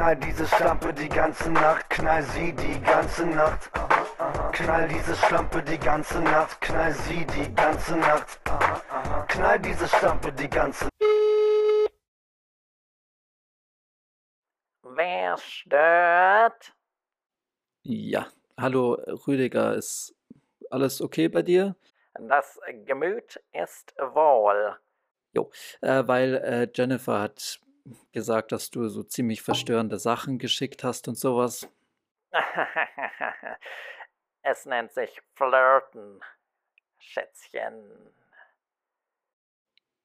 Knall diese Schlampe die ganze Nacht, knall sie die ganze Nacht. Knall diese Schlampe die ganze Nacht, knall sie die ganze Nacht. Knall diese Schlampe die ganze Wer stört? Ja, hallo Rüdiger, ist alles okay bei dir? Das Gemüt ist wohl. Jo, äh, weil äh, Jennifer hat gesagt, dass du so ziemlich verstörende Sachen geschickt hast und sowas. es nennt sich Flirten, Schätzchen.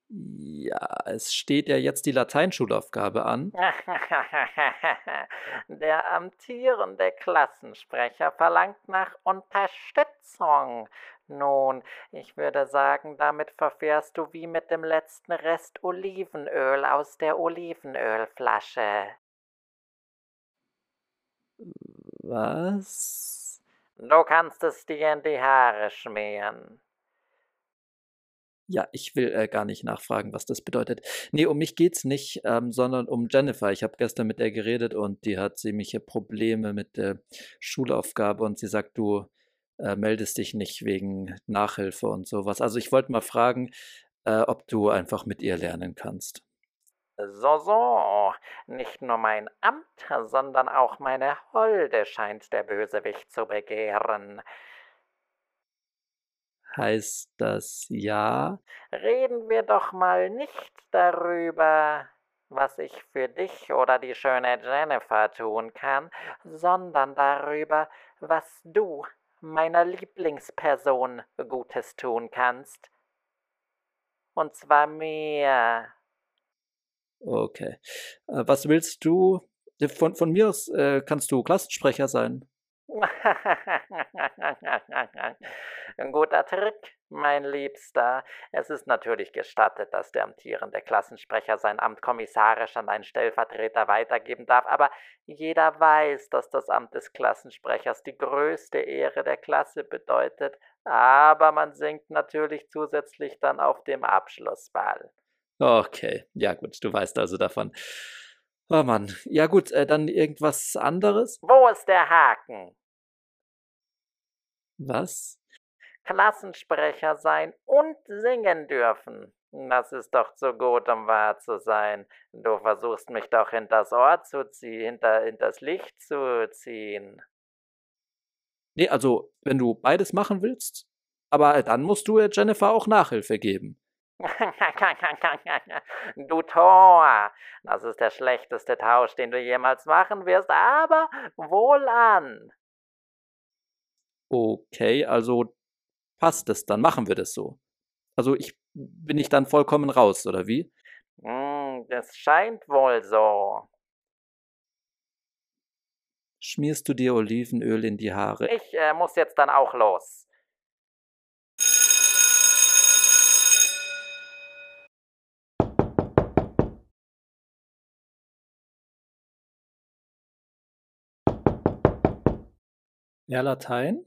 Ja, es steht ja jetzt die Lateinschulaufgabe an. Der amtierende Klassensprecher verlangt nach Unterstützung. Nun, ich würde sagen, damit verfährst du wie mit dem letzten Rest Olivenöl aus der Olivenölflasche. Was? Du kannst es dir in die Haare schmieren. Ja, ich will äh, gar nicht nachfragen, was das bedeutet. Nee, um mich geht's nicht, ähm, sondern um Jennifer. Ich habe gestern mit der geredet und die hat ziemliche Probleme mit der Schulaufgabe und sie sagt, du äh, meldest dich nicht wegen Nachhilfe und sowas. Also ich wollte mal fragen, äh, ob du einfach mit ihr lernen kannst. So, so. Nicht nur mein Amt, sondern auch meine Holde scheint der Bösewicht zu begehren. Heißt das ja? Reden wir doch mal nicht darüber, was ich für dich oder die schöne Jennifer tun kann, sondern darüber, was du meiner Lieblingsperson Gutes tun kannst. Und zwar mir. Okay. Äh, was willst du? Von, von mir aus äh, kannst du Klassensprecher sein. Ein guter Trick, mein Liebster. Es ist natürlich gestattet, dass der amtierende Klassensprecher sein Amt kommissarisch an einen Stellvertreter weitergeben darf, aber jeder weiß, dass das Amt des Klassensprechers die größte Ehre der Klasse bedeutet, aber man singt natürlich zusätzlich dann auf dem Abschlussball. Okay, ja gut, du weißt also davon. Oh Mann. Ja gut, äh, dann irgendwas anderes? Wo ist der Haken? Was? Klassensprecher sein und singen dürfen. Das ist doch zu gut, um wahr zu sein. Du versuchst mich doch hinters Ohr zu ziehen, hinter, hinters Licht zu ziehen. Nee, also, wenn du beides machen willst, aber dann musst du Jennifer auch Nachhilfe geben. du Tor, das ist der schlechteste Tausch, den du jemals machen wirst, aber wohlan. Okay, also passt es, dann machen wir das so. Also ich bin ich dann vollkommen raus, oder wie? Hm, das scheint wohl so. Schmierst du dir Olivenöl in die Haare? Ich äh, muss jetzt dann auch los. Ja, Latein?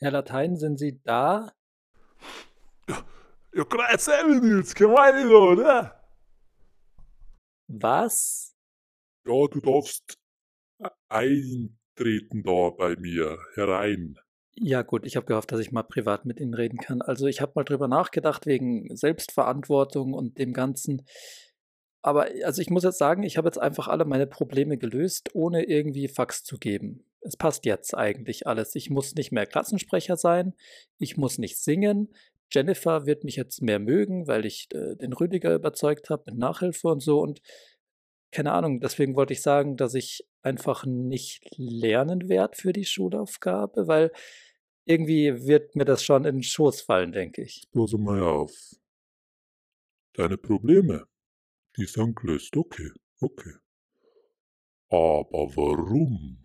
Herr Latein, sind Sie da? Ja, ja grüß Nils, komm rein da, oder? Was? Ja, du darfst eintreten da bei mir, herein. Ja gut, ich habe gehofft, dass ich mal privat mit Ihnen reden kann. Also ich habe mal drüber nachgedacht wegen Selbstverantwortung und dem Ganzen. Aber also ich muss jetzt sagen, ich habe jetzt einfach alle meine Probleme gelöst, ohne irgendwie Fax zu geben. Es passt jetzt eigentlich alles. Ich muss nicht mehr Klassensprecher sein, ich muss nicht singen. Jennifer wird mich jetzt mehr mögen, weil ich äh, den Rüdiger überzeugt habe mit Nachhilfe und so. Und keine Ahnung, deswegen wollte ich sagen, dass ich einfach nicht lernen werde für die Schulaufgabe, weil irgendwie wird mir das schon in den Schoß fallen, denke ich. Pass mal auf. Deine Probleme die sind gelöst, okay, okay. Aber warum?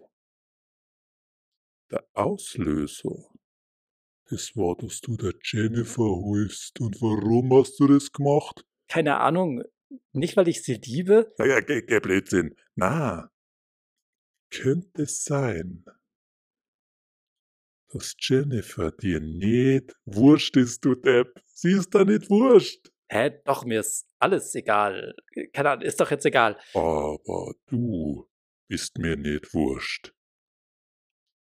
Der Auslöser, das war, dass du der Jennifer holst. Und warum hast du das gemacht? Keine Ahnung. Nicht, weil ich sie liebe? Ja, ja, geh, geh Blödsinn. Na, könnte es sein, dass Jennifer dir nicht wurscht ist, du Depp. Sie ist da nicht wurscht. Hä? Doch, mir ist alles egal. Keine Ahnung, ist doch jetzt egal. Aber du bist mir nicht wurscht.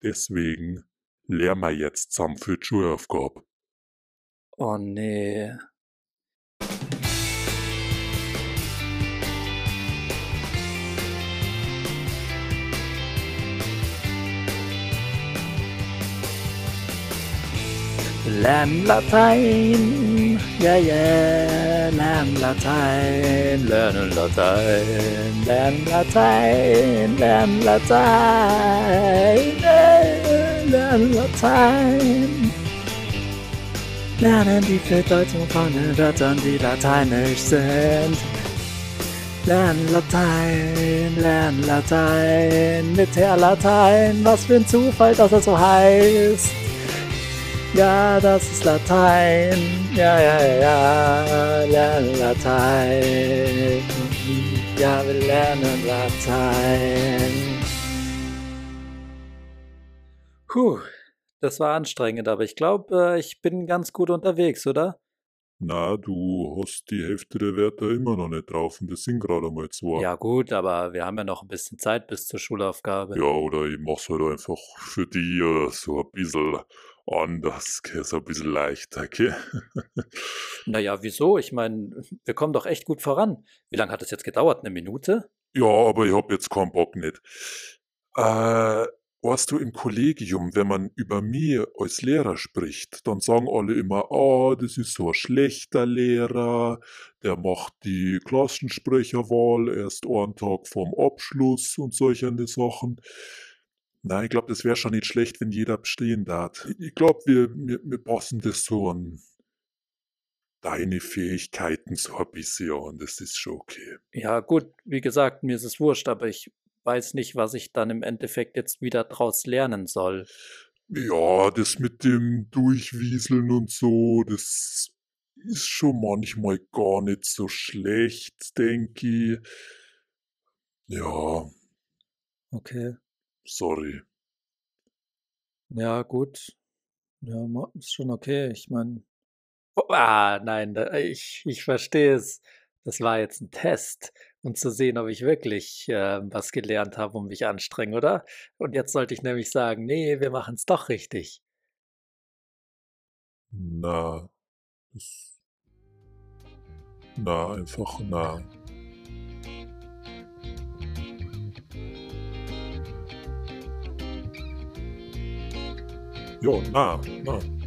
Deswegen lehr mal jetzt zusammen für die Schulaufgabe. Oh nee. Lern Latein, ja, ja, lern Latein, lernen Latein, lern Latein, lern Latein, lern Latein. Lernen die Bedeutung von den Wörtern, die lateinisch sind. Lern Latein, lern Latein, mit Herr Latein, was für ein Zufall, dass er so heißt. Ja, das ist Latein. Ja, ja, ja, lernen Latein. Ja, wir lernen Latein. Puh, das war anstrengend, aber ich glaube, ich bin ganz gut unterwegs, oder? Na, du hast die Hälfte der Wörter immer noch nicht drauf und das sind gerade mal zwei. Ja, gut, aber wir haben ja noch ein bisschen Zeit bis zur Schulaufgabe. Ja, oder ich mach's halt einfach für die oder so ein bisschen anders, gell, so ein bisschen leichter, gell? Naja, wieso? Ich meine, wir kommen doch echt gut voran. Wie lange hat es jetzt gedauert? Eine Minute? Ja, aber ich hab jetzt keinen Bock nicht. Äh, weißt du, im Kollegium, wenn man über mich als Lehrer spricht, dann sagen alle immer, ah, das ist so ein schlechter Lehrer, der macht die Klassensprecherwahl erst einen Tag vorm Abschluss und solche Sachen. Nein, ich glaube, das wäre schon nicht schlecht, wenn jeder bestehen darf. Ich glaube, wir, wir, wir passen das so an deine Fähigkeiten so ein bisschen an. Das ist schon okay. Ja, gut, wie gesagt, mir ist es wurscht, aber ich weiß nicht, was ich dann im Endeffekt jetzt wieder draus lernen soll. Ja, das mit dem Durchwieseln und so, das ist schon manchmal gar nicht so schlecht, denke ich. Ja, Okay. sorry. Ja, gut. Ja, ist schon okay. Ich meine. Oh, ah, nein, ich, ich verstehe es. Das war jetzt ein Test, um zu sehen, ob ich wirklich äh, was gelernt habe und mich anstrenge, oder? Und jetzt sollte ich nämlich sagen, nee, wir machen es doch richtig. Na, das, na, einfach na. Ja, na, na.